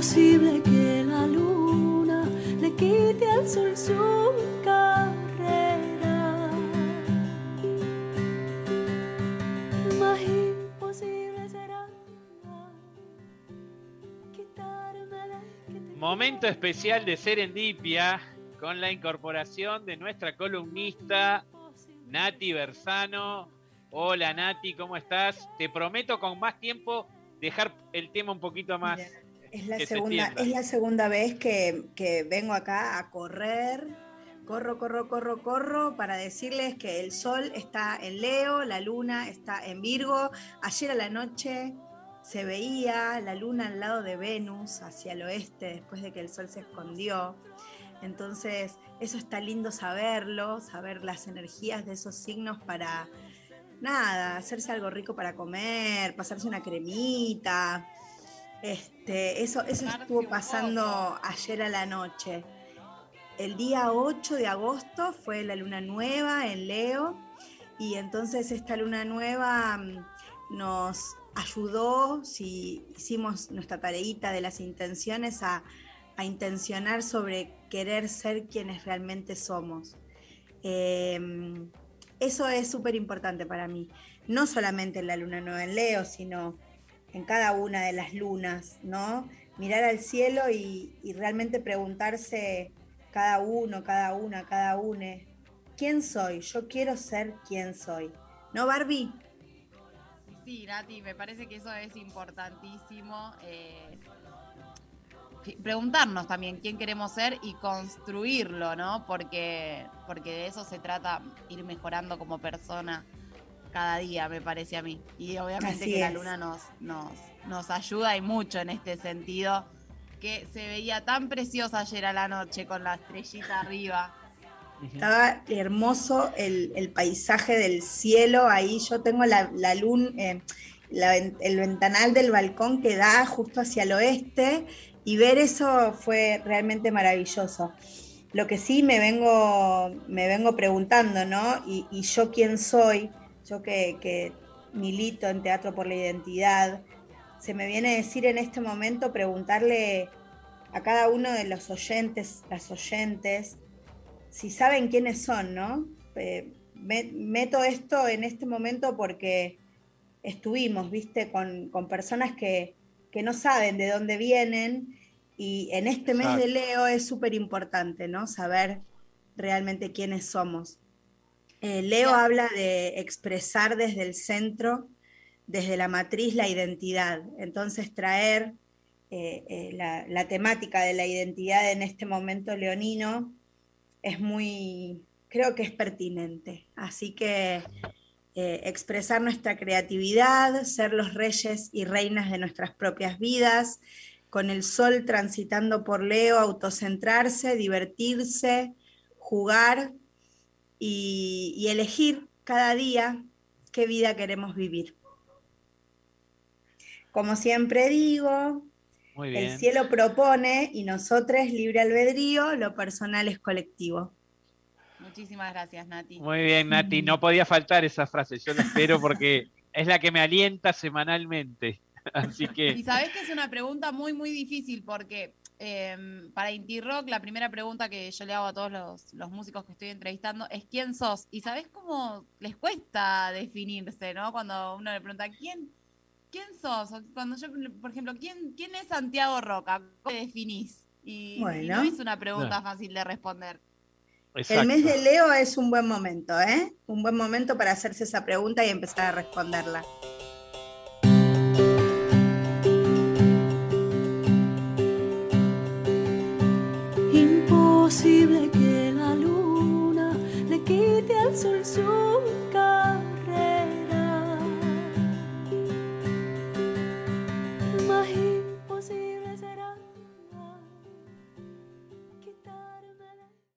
posible que la luna le quite al sol su carrera. Más imposible será quitarme la... Momento especial de Serendipia con la incorporación de nuestra columnista Nati Bersano. Hola Nati, ¿cómo estás? Te prometo con más tiempo dejar el tema un poquito más es, la segunda, es la segunda vez que, que vengo acá a correr corro, corro, corro, corro para decirles que el sol está en Leo, la luna está en Virgo. Ayer a la noche se veía la luna al lado de Venus hacia el oeste después de que el sol se escondió. Entonces, eso está lindo saberlo, saber las energías de esos signos para, nada, hacerse algo rico para comer, pasarse una cremita. Este, eso, eso estuvo pasando ayer a la noche. El día 8 de agosto fue la luna nueva en Leo y entonces esta luna nueva mm, nos ayudó, si hicimos nuestra tareita de las intenciones, a, intencionar sobre querer ser quienes realmente somos. Em, eso es súper importante para mí, no solamente en la luna nueva en Leo, sino en cada una de las lunas, ¿no? Mirar al cielo y, realmente preguntarse cada uno, cada una, cada une, ¿quién soy? Yo quiero ser quien soy. ¿No, Barbie? Sí, Nati, me parece que eso es importantísimo. Eh, preguntarnos también quién queremos ser y construirlo, ¿no? Porque, porque de eso se trata, ir mejorando como persona cada día, me parece a mí. Y obviamente que la luna nos, nos, nos ayuda y mucho en este sentido, que se veía tan preciosa ayer a la noche con la estrellita arriba. Estaba hermoso el, paisaje del cielo, ahí yo tengo la, luna, eh, el ventanal del balcón que da justo hacia el oeste y ver eso fue realmente maravilloso. Lo que sí me vengo, me vengo preguntando, ¿no? Y, yo quién soy, yo que, que, milito en Teatro por la Identidad, se me viene a decir en este momento preguntarle a cada uno de los oyentes, las oyentes, si saben quiénes son, ¿no? Eh, meto esto en este momento porque estuvimos, viste, con, personas que, no saben de dónde vienen y en este mes de Leo es súper importante, ¿no? Saber realmente quiénes somos. Eh, Leo habla de expresar desde el centro, desde la matriz, la identidad. Entonces traer eh, la, temática de la identidad en este momento leonino es muy, creo que es pertinente. Así que eh, expresar nuestra creatividad, ser los reyes y reinas de nuestras propias vidas, con el sol transitando por Leo, autocentrarse, divertirse, jugar y, y elegir cada día qué vida queremos vivir. Como siempre digo, el cielo propone y nosotros, libre albedrío, lo personal es colectivo. Muchísimas gracias, Nati. Muy bien, Nati. No podía faltar esa frase. Yo la espero porque es la que me alienta semanalmente. Así que. Y sabés que es una pregunta muy, muy difícil porque em, para Inti Rock, la primera pregunta que yo le hago a todos los, los, músicos que estoy entrevistando es ¿quién sos? Y sabés cómo les cuesta definirse, ¿no? Cuando uno le pregunta ¿quién, ¿quién sos? Cuando yo, por ejemplo, ¿quién, quién es Santiago Roca? ¿Cómo te definís? Y, no es una pregunta fácil de responder. El mes de Leo es un buen momento, ¿eh? Un buen momento para hacerse esa pregunta y empezar a responderla. posible que la luna le quite al sol su